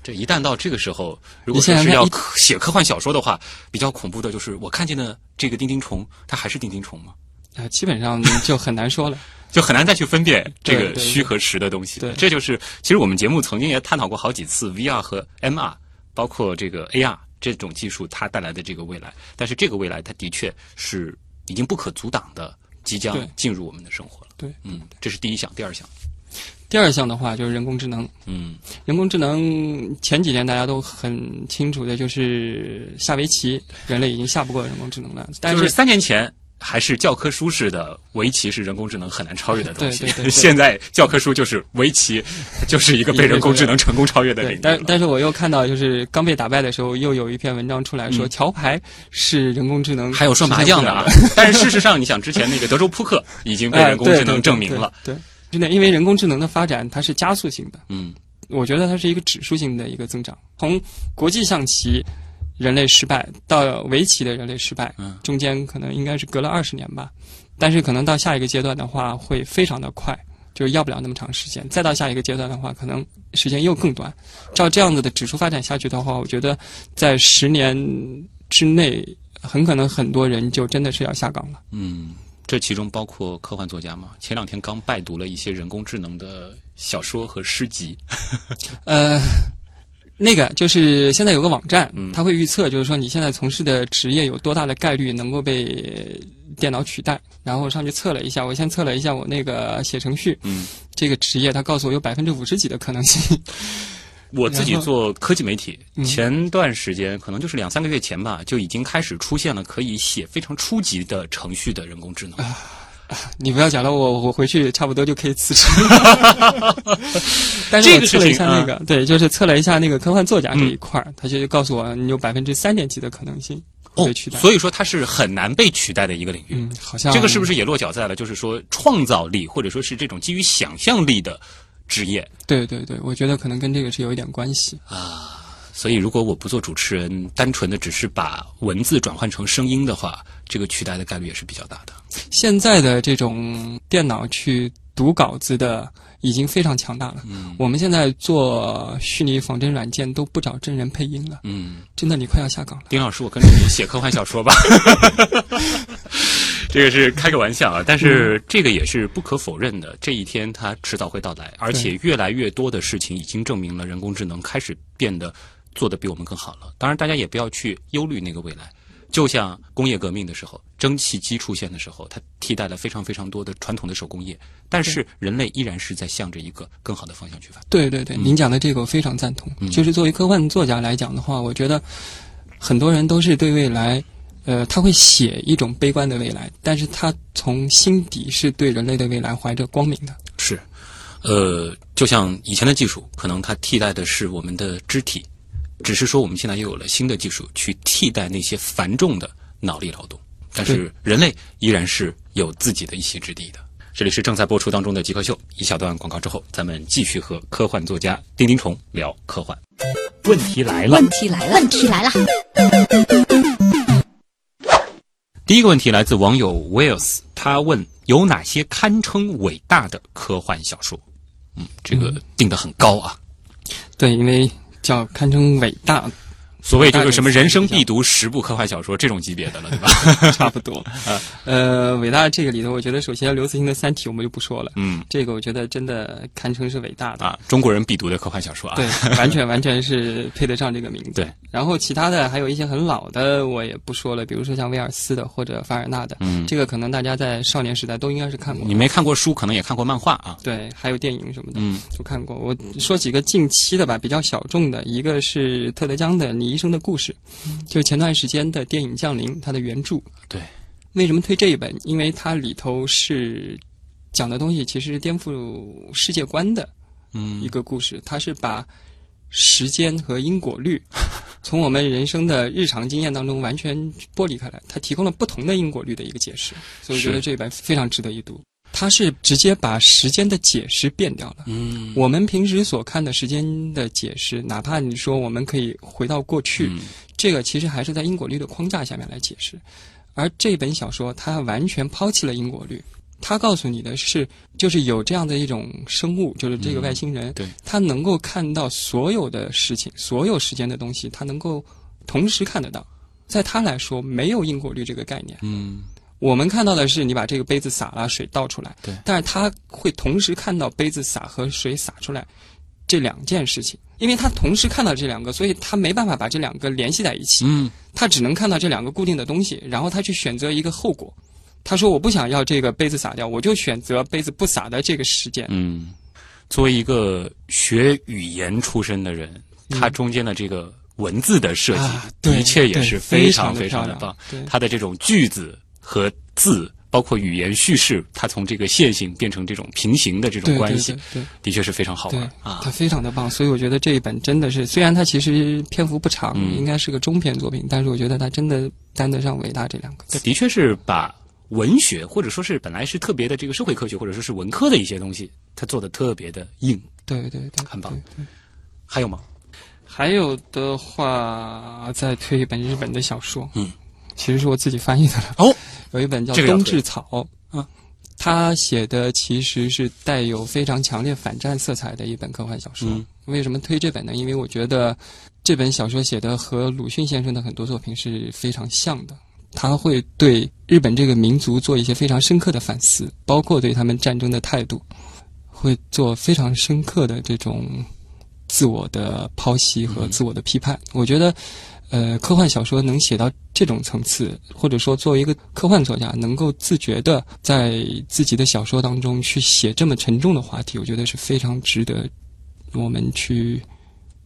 这一旦到这个时候，如果你说是要写科幻小说的话，比较恐怖的就是我看见的这个丁丁虫，它还是丁丁虫吗？啊、基本上就很难说了。就很难再去分辨这个虚和实的东西。对这就是其实我们节目曾经也探讨过好几次 VR 和 MR，包括这个 AR 这种技术它带来的这个未来。但是这个未来它的确是已经不可阻挡的，即将进入我们的生活了。对，嗯，这是第一项，第二项，第二项的话就是人工智能。嗯人工智能前几年大家都很清楚的，就是下围棋，人类已经下不过人工智能了。但就是三年前。还是教科书式的围棋是人工智能很难超越的东西。对对对 对现在教科书就是围棋，就是一个被人工智能成功超越的领域，但但是我又看到，就是刚被打败的时候，又有一篇文章出来说，嗯桥牌是人工智能还有说麻将的啊。但是事实上，你想之前那个德州扑克已经被哎人工智能证明了。对，对对对真的，因为人工智能的发展它是加速性的，嗯我觉得它是一个指数性的一个增长。从国际象棋人类失败到围棋的人类失败，嗯中间可能应该是隔了二十年吧。但是可能到下一个阶段的话，会非常的快，就是要不了那么长时间。再到下一个阶段的话，可能时间又更短。照这样子的指数发展下去的话，我觉得在十年之内，很可能很多人就真的是要下岗了。嗯，这其中包括科幻作家嘛？前两天刚拜读了一些人工智能的小说和诗集。呃，那个就是现在有个网站嗯，它会预测，就是说你现在从事的职业有多大的概率能够被电脑取代。然后我上去测了一下，我先测了一下我那个写程序嗯，这个职业，它告诉我有百分之五十几的可能性。我自己做科技媒体，嗯前段时间可能就是两三个月前吧，就已经开始出现了可以写非常初级的程序的人工智能。你不要讲了，我我回去差不多就可以辞职。但是这个我测了一下那个，对，就是测了一下那个科幻作家这一块儿，他就告诉我你有百分之三点几的可能性哦被取代。所以说它是很难被取代的一个领域。嗯，好像这个是不是也落脚在了，就是说创造力或者说是这种基于想象力的职业对对对，我觉得可能跟这个是有一点关系啊。所以，如果我不做主持人，单纯的只是把文字转换成声音的话，这个取代的概率也是比较大的。现在的这种电脑去读稿子的已经非常强大了。嗯我们现在做虚拟仿真软件都不找真人配音了，嗯，真的你快要下岗了。丁老师，我跟着你写科幻小说吧。这个是开个玩笑啊，但是这个也是不可否认的，这一天它迟早会到来，而且越来越多的事情已经证明了人工智能开始变得做的比我们更好了。当然，大家也不要去忧虑那个未来。就像工业革命的时候，蒸汽机出现的时候，它替代了非常非常多的传统的手工业，但是人类依然是在向着一个更好的方向去发展。对对对，您讲的这个我非常赞同。就是作为科幻作家来讲的话，我觉得很多人都是对未来，呃，他会写一种悲观的未来，但是他从心底是对人类的未来怀着光明的。是，呃，就像以前的技术，可能它替代的是我们的肢体，只是说我们现在又有了新的技术去替代那些繁重的脑力劳动，但是人类依然是有自己的一席之地的。这里是正在播出当中的《极客秀》，一小段广告之后，咱们继续和科幻作家丁丁虫聊科幻。问题来了，问题来了，问题来了，第一个问题来自网友 Wells，他问有哪些堪称伟大的科幻小说？嗯，这个定得很高啊。对，因为叫堪称伟大，所谓就是什么人生必读十部科幻小说这种级别的了，对吧？差不多。呃，伟大这个里头，我觉得首先刘慈欣的《三体》我们就不说了，嗯这个我觉得真的堪称是伟大的。啊，中国人必读的科幻小说啊。对，完全完全是配得上这个名字。对，然后其他的还有一些很老的，我也不说了，比如说像威尔斯的或者凡尔纳的，嗯这个可能大家在少年时代都应该是看过你。没看过书，可能也看过漫画啊。对，还有电影什么的，嗯都看过。我说几个近期的吧，比较小众的，一个是特德·江的《你一生的故事》，就是前段时间的电影《降临》，它的原著。对，为什么推这一本？因为它里头是讲的东西，其实是颠覆世界观的嗯一个故事。它是把时间和因果律 从我们人生的日常经验当中完全剥离开来，它提供了不同的因果律的一个解释。所以我觉得这一本非常值得一读。它是直接把时间的解释变掉了。嗯我们平时所看的时间的解释，哪怕你说我们可以回到过去，嗯这个其实还是在因果律的框架下面来解释。而这本小说，它完全抛弃了因果律，它告诉你的是，就是有这样的一种生物，就是这个外星人，对他能够看到所有的事情，所有时间的东西，他能够同时看得到。在他来说，没有因果律这个概念。嗯我们看到的是你把这个杯子洒了，水倒出来。对但是他会同时看到杯子洒和水洒出来这两件事情，因为他同时看到这两个，所以他没办法把这两个联系在一起。嗯他只能看到这两个固定的东西，然后他去选择一个后果。他说：“我不想要这个杯子洒掉，我就选择杯子不洒的这个事件。嗯，作为一个学语言出身的人，他中间的这个文字的设计，的确也是非常非常的棒。他的这种句子和字，包括语言叙事，它从这个线性变成这种平行的这种关系，对对的确是非常好对玩啊它。非常的棒，所以我觉得这一本真的是，虽然它其实篇幅不长，嗯应该是个中篇作品，但是我觉得它真的担得上伟大这两个字。的确是把文学或者说是本来是特别的这个社会科学或者说是文科的一些东西，它做的特别的硬。对对对，很棒还有吗？还有的话，再推一本日本的小说，嗯，其实是我自己翻译的了。哦，有一本叫《冬至草》，啊，他写的其实是带有非常强烈反战色彩的一本科幻小说。嗯为什么推这本呢？因为我觉得这本小说写的和鲁迅先生的很多作品是非常像的。他会对日本这个民族做一些非常深刻的反思，包括对他们战争的态度，会做非常深刻的这种自我的剖析和自我的批判。我觉得，呃，科幻小说能写到这种层次，或者说作为一个科幻作家，能够自觉的在自己的小说当中去写这么沉重的话题，我觉得是非常值得我们去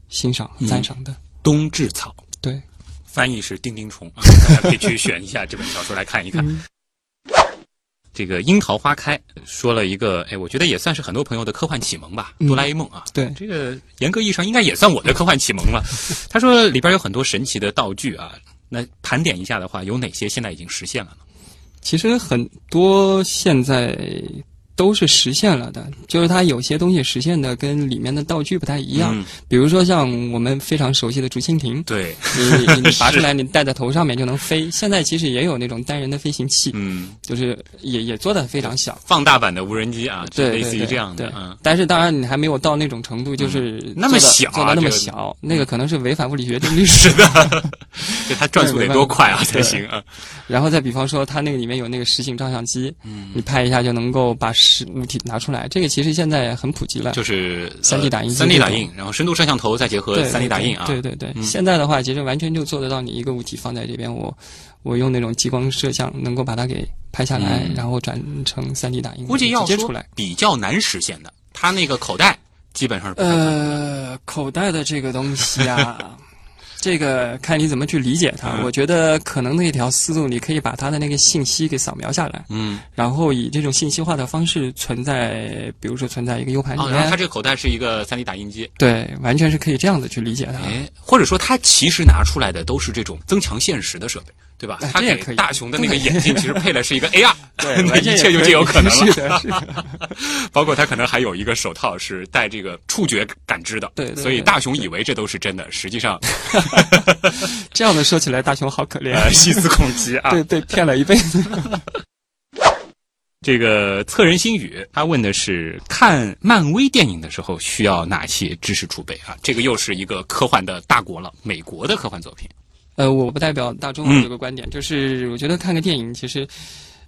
欣赏和赞赏的。冬至草，对，翻译是丁丁虫，啊大家可以去选一下这本小说来看一看。这个樱桃花开说了一个，哎，我觉得也算是很多朋友的科幻启蒙吧，嗯哆啦 A 梦啊。对这个严格意义上应该也算我的科幻启蒙了。他说里边有很多神奇的道具啊，那盘点一下的话，有哪些现在已经实现了呢？其实很多现在都是实现了的，就是它有些东西实现的跟里面的道具不太一样。嗯。比如说像我们非常熟悉的竹蜻蜓，对，你你你 拔出来，你戴在头上面就能飞。现在其实也有那种单人的飞行器，嗯，就是也也做的非常小。放大版的无人机啊，类似于对对这样的，嗯，但是当然你还没有到那种程度，就是那么小啊做的那么这个。小，那个可能是违反物理学定律。是的，就它转速得多快啊才行。啊？然后再比方说，它那个里面有那个实景照相机，嗯。你拍一下就能够把实物体拿出来。这个其实现在很普及了，就是三 D 打印机三 D 打印，然后深度摄像头再结合对三 D 打印啊，对对对，嗯现在的话，其实完全就做得到，你一个物体放在这边，我我用那种激光摄像能够把它给拍下来，嗯然后转成三 D 打印，估计要接出来。比较难实现的，它那个口袋基本上呃，口袋的这个东西啊，这个看你怎么去理解它。嗯。我觉得可能那一条思路，你可以把它的那个信息给扫描下来，嗯，然后以这种信息化的方式存在，比如说存在一个 U 盘里哦，然后它，这个口袋是一个三 D 打印机，对，完全是可以这样子去理解它。哎，或者说它其实拿出来的都是这种增强现实的设备，对吧？它哎这也可以给大雄的那个眼镜其实配的是一个 AR，对，那一切就也皆有可能了。包括他可能还有一个手套是带这个触觉感知的，对所以大雄以为这都是真的，实际上 这样的说起来，大雄好可怜，呃细思恐极啊。对，对骗了一辈子。这个测人心语，他问的是看漫威电影的时候需要哪些知识储备啊？这个又是一个科幻的大国了，美国的科幻作品。呃，我不代表大众嗯这个观点，就是我觉得看个电影其实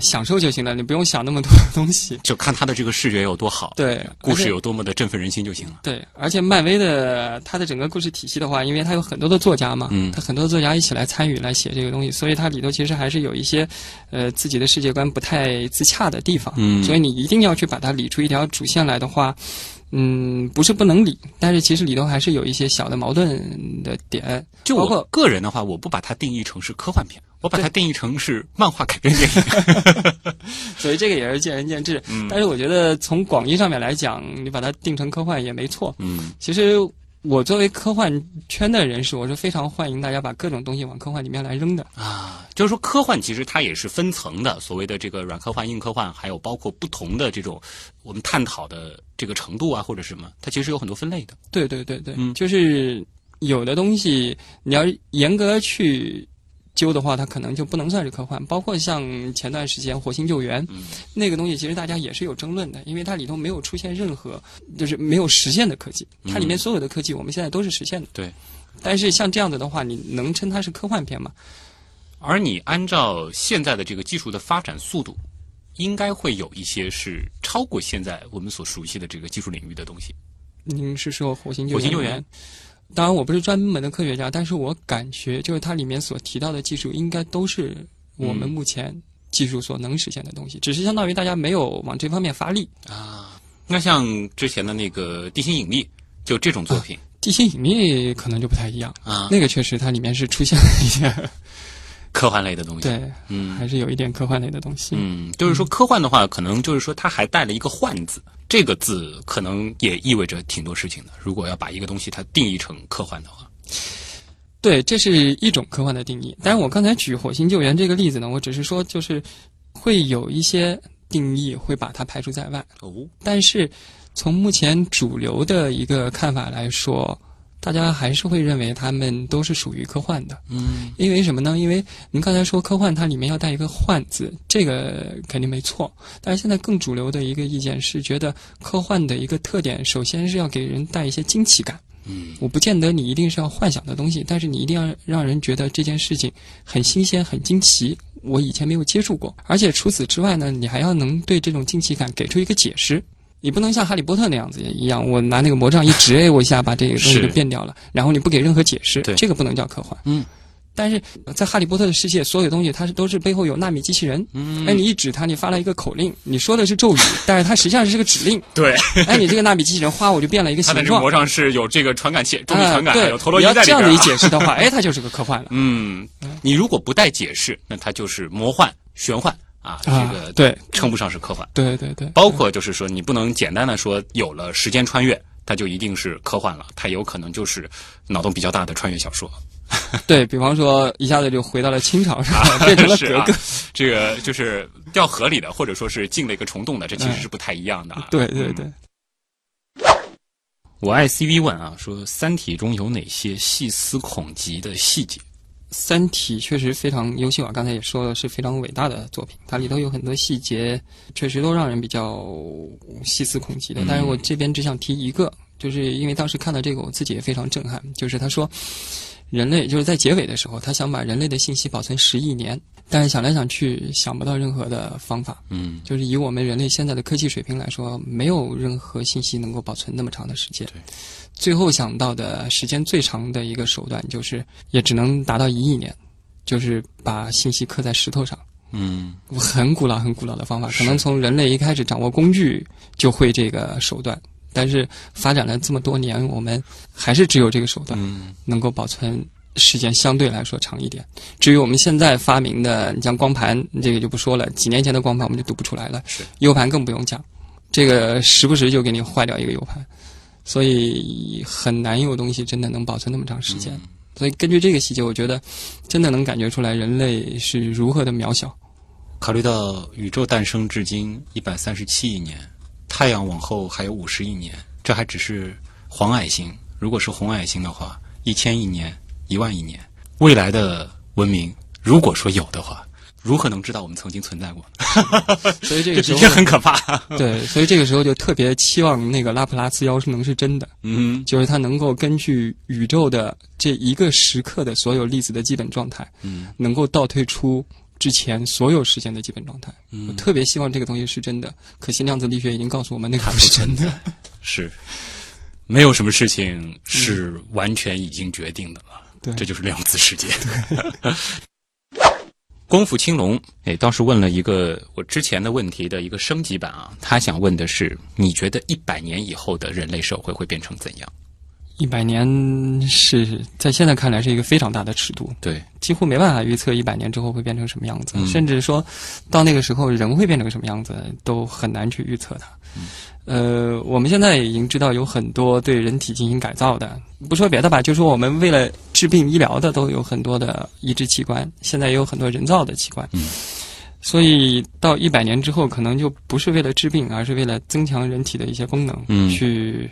享受就行了，你不用想那么多东西。就看他的这个视觉有多好，对，故事有多么的振奋人心就行了。对，而且漫威的它的整个故事体系的话，因为它有很多的作家嘛，嗯它很多作家一起来参与来写这个东西，所以它里头其实还是有一些呃自己的世界观不太自洽的地方。嗯所以你一定要去把它理出一条主线来的话，嗯，不是不能理，但是其实里头还是有一些小的矛盾的点。就我包括个人的话，我不把它定义成是科幻片，我把它定义成是漫画改编电影。所以这个也是见仁见智。嗯但是我觉得从广义上面来讲，你把它定成科幻也没错。嗯其实我作为科幻圈的人士，我是非常欢迎大家把各种东西往科幻里面来扔的。啊，就是说科幻其实它也是分层的，所谓的这个软科幻、硬科幻，还有包括不同的这种我们探讨的这个程度啊，或者什么，它其实有很多分类的。对对对对，嗯就是有的东西你要严格去。揪的话，它可能就不能算是科幻。包括像前段时间《火星救援》嗯那个东西，其实大家也是有争论的，因为它里头没有出现任何就是没有实现的科技，它里面所有的科技我们现在都是实现的。对。但是像这样子的话，你能称它是科幻片吗？而你按照现在的这个技术的发展速度，应该会有一些是超过现在我们所熟悉的这个技术领域的东西。您是说火星救火星救援？当然，我不是专门的科学家，但是我感觉就是它里面所提到的技术，应该都是我们目前技术所能实现的东西，只是相当于大家没有往这方面发力。啊，那像之前的那个地心引力，就这种作品地心引力可能就不太一样，啊，那个确实它里面是出现了一些，科幻类的东西。，对，嗯还是有一点科幻类的东西。嗯，就是说科幻的话，可能就是说它还带了一个“幻”字，这个字可能也意味着挺多事情的。如果要把一个东西它定义成科幻的话，对，这是一种科幻的定义。但是我刚才举火星救援这个例子呢，我只是说就是会有一些定义会把它排除在外。哦，但是从目前主流的一个看法来说，大家还是会认为他们都是属于科幻的。嗯因为什么呢？因为您刚才说科幻，它里面要带一个“幻”字，这个肯定没错。但是现在更主流的一个意见是，觉得科幻的一个特点，首先是要给人带一些惊奇感。嗯我不见得你一定是要幻想的东西，但是你一定要让人觉得这件事情很新鲜、很惊奇，我以前没有接触过。而且除此之外呢，你还要能对这种惊奇感给出一个解释。你不能像哈利波特那样子一样，我拿那个魔杖一指，哎，我一下把这个东西是就变掉了，然后你不给任何解释对，这个不能叫科幻。嗯。但是在哈利波特的世界，所有东西它是都是背后有纳米机器人。嗯，哎，你一指它，你发了一个口令，你说的是咒语，但是它实际上是个指令。对，哎，你这个纳米机器人哗，我就变了一个 形状。它的魔杖是有这个传感器、重力啊，传感，有陀螺仪你要这样的一。解释的话，哎，它就是个科幻了。嗯，你如果不带解释，那它就是魔幻、玄幻啊，这啊个对称不上是科幻。对对对，包括就是说，你不能简单的说有了时间穿越，它就一定是科幻了，它有可能就是脑洞比较大的穿越小说。对比方说，一下子就回到了清朝上，变成了格格。这个就是掉河里的，或者说是进了一个虫洞的，这其实是不太一样的啊。对对嗯对，我爱 CV 问啊，说《三体》中有哪些细思恐极的细节？《三体》确实非常优秀啊，刚才也说了是非常伟大的作品，它里头有很多细节，确实都让人比较细思恐极的。但是我这边只想提一个，就是因为当时看到这个，我自己也非常震撼，就是他说，人类就是在结尾的时候，他想把人类的信息保存十亿年，但是想来想去想不到任何的方法，嗯，就是以我们人类现在的科技水平来说，没有任何信息能够保存那么长的时间。对。最后想到的时间最长的一个手段，就是也只能达到一亿年，就是把信息刻在石头上。嗯，很古老、很古老的方法，可能从人类一开始掌握工具就会这个手段，但是发展了这么多年，我们还是只有这个手段嗯，能够保存时间相对来说长一点。至于我们现在发明的，你像光盘，这个就不说了，几年前的光盘我们就读不出来了是，U 盘更不用讲，这个时不时就给你坏掉一个 U 盘，所以很难有东西真的能保存那么长时间。所以根据这个细节，我觉得真的能感觉出来人类是如何的渺小。考虑到宇宙诞生至今一百三十七亿年，太阳往后还有五十亿年，这还只是黄矮星。如果是红矮星的话，一千亿年、一万亿年，未来的文明，如果说有的话，如何能知道我们曾经存在过？所以这 这个时候很可怕。对，所以这个时候就特别期望那个拉普拉斯妖是能是真的，嗯就是它能够根据宇宙的这一个时刻的所有粒子的基本状态，嗯能够倒推出之前所有时间的基本状态。我嗯，特别希望这个东西是真的，可惜量子力学已经告诉我们那个不是真的。是，没有什么事情是完全已经决定的了。对这就是量子世界。功夫 青龙，哎，倒是问了一个我之前的问题的一个升级版啊，他想问的是，你觉得一百年以后的人类社会会变成怎样？一百年是在现在看来是一个非常大的尺度，对，几乎没办法预测一百年之后会变成什么样子，嗯甚至说到那个时候人会变成什么样子，都很难去预测它。呃，我们现在已经知道有很多对人体进行改造的，不说别的吧，就说我们为了治病医疗的都有很多的移植器官，现在也有很多人造的器官。嗯所以到一百年之后，可能就不是为了治病，而是为了增强人体的一些功能，嗯去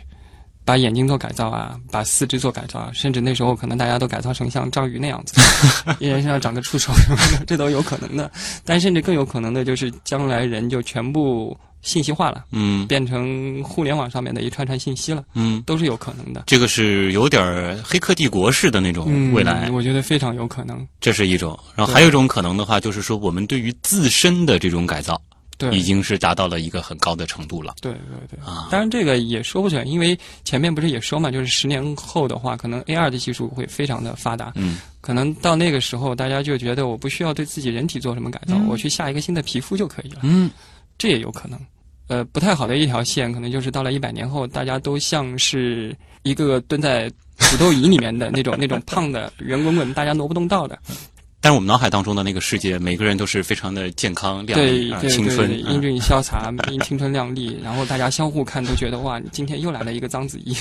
把眼睛做改造啊，把四肢做改造啊，甚至那时候可能大家都改造成像章鱼那样子，一人身上长个触手什么的，这都有可能的。但甚至更有可能的就是将来人就全部信息化了，嗯变成互联网上面的一串串信息了，嗯，都是有可能的。这个是有点儿黑客帝国式的那种嗯，未来，我觉得非常有可能。这是一种。然后还有一种可能的话，就是说我们对于自身的这种改造，对，已经是达到了一个很高的程度了。对对对，啊。当然这个也说不准，因为前面不是也说嘛，就是十年后的话，可能 AR 的技术会非常的发达，嗯。可能到那个时候，大家就觉得我不需要对自己人体做什么改造，嗯。我去下一个新的皮肤就可以了，嗯。这也有可能。呃，不太好的一条线，可能就是到了一百年后，大家都像是一个个蹲在土豆仪里面的那种那种胖的圆滚滚，大家挪不动道的，但是我们脑海当中的那个世界，每个人都是非常的健康、靓丽、啊、青春英俊潇洒，青春靓丽，然后大家相互看都觉得哇，你今天又来了一个章子怡。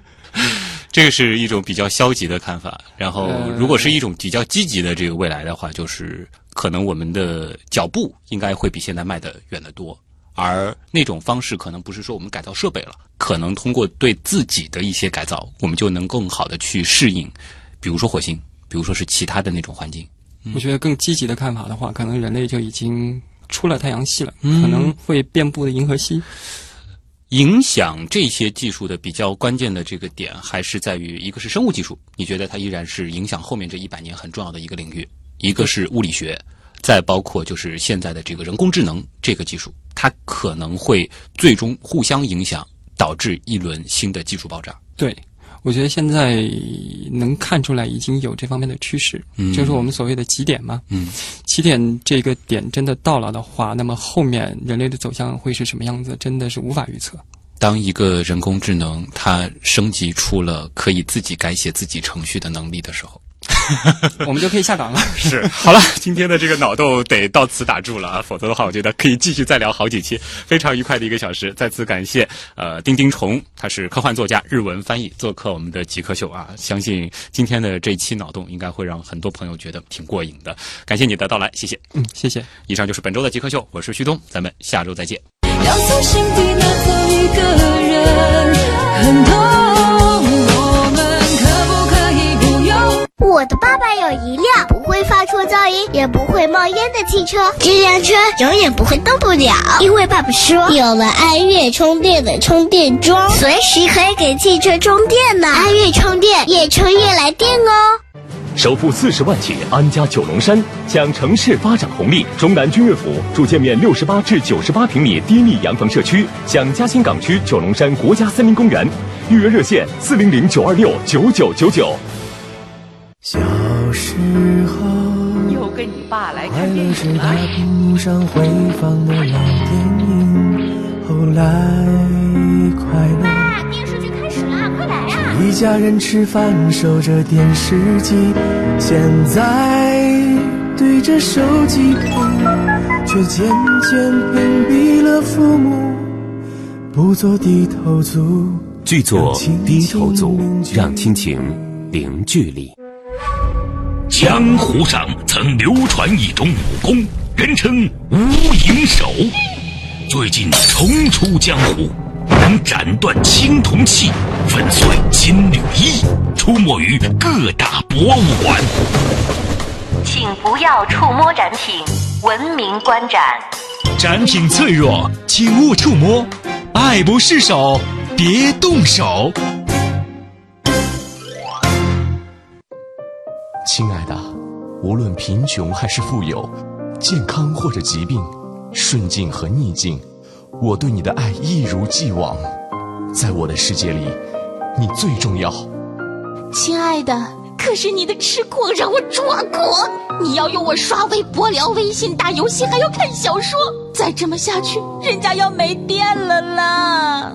这个是一种比较消极的看法。然后，呃如果是一种比较积极的这个未来的话，就是可能我们的脚步应该会比现在迈得远得多。而那种方式可能不是说我们改造设备了，可能通过对自己的一些改造，我们就能更好的去适应，比如说火星，比如说是其他的那种环境。我觉得更积极的看法的话，可能人类就已经出了太阳系了，嗯可能会遍布的银河系。影响这些技术的比较关键的这个点，还是在于一个是生物技术，你觉得它依然是影响后面这一百年很重要的一个领域；一个是物理学，再包括就是现在的这个人工智能这个技术，它可能会最终互相影响，导致一轮新的技术爆炸。对，我觉得现在能看出来已经有这方面的趋势，嗯就是我们所谓的起点嘛。嗯，起点这个点真的到了的话，那么后面人类的走向会是什么样子，真的是无法预测。当一个人工智能它升级出了可以自己改写自己程序的能力的时候，我们就可以下岗了。是，好了，今天的这个脑洞得到此打住了啊，否则的话，我觉得可以继续再聊好几期。非常愉快的一个小时，再次感谢呃丁丁虫，他是科幻作家、日文翻译，做客我们的极客秀啊。相信今天的这一期脑洞应该会让很多朋友觉得挺过瘾的。感谢你的到来，谢谢。嗯，谢谢。以上就是本周的极客秀，我是旭东，咱们下周再见。要从心底拿走一个人，很痛？我的爸爸有一辆不会发出噪音，也不会冒烟的汽车，这辆车永远不会动不了，因为爸爸说有了安悦充电的充电桩，随时可以给汽车充电呢。安悦充电，越充越来电哦。首付四十万起，安家九龙山享城市发展红利。中南君悦府住建面六十八至九十八平米低密洋房社区，享嘉兴港区九龙山国家森林公园。预约热线：四零零九二六九九九九。小时候，又跟你爸来快看电乐是大影了。屏幕上回放的老电影。后来，快乐。爸，电视剧开始了，快来呀！一家人吃饭守着电视机，现在对着手机屏，却渐渐屏蔽了父母，不做低头族。剧作《低头族让亲情零距离。江湖上曾流传一种武功，人称无影手。最近重出江湖，能斩断青铜器，粉碎金缕衣，出没于各大博物馆。请不要触摸展品，文明观展。展品脆弱，请勿触摸，爱不释手，别动手。亲爱的，无论贫穷还是富有，健康或者疾病，顺境和逆境，我对你的爱一如既往。在我的世界里，你最重要。亲爱的，可是你的痴狂让我抓狂！你要用我刷微博、聊微信、打游戏，还要看小说，再这么下去，人家要没电了啦！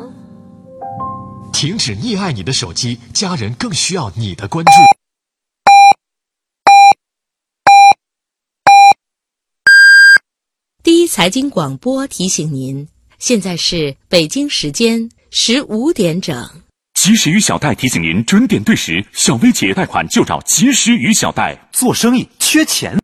停止溺爱你的手机，家人更需要你的关注。第一财经广播提醒您，现在是北京时间十五点整。及时雨小贷提醒您准点对时，小微企业贷款就找及时雨小贷。做生意缺钱。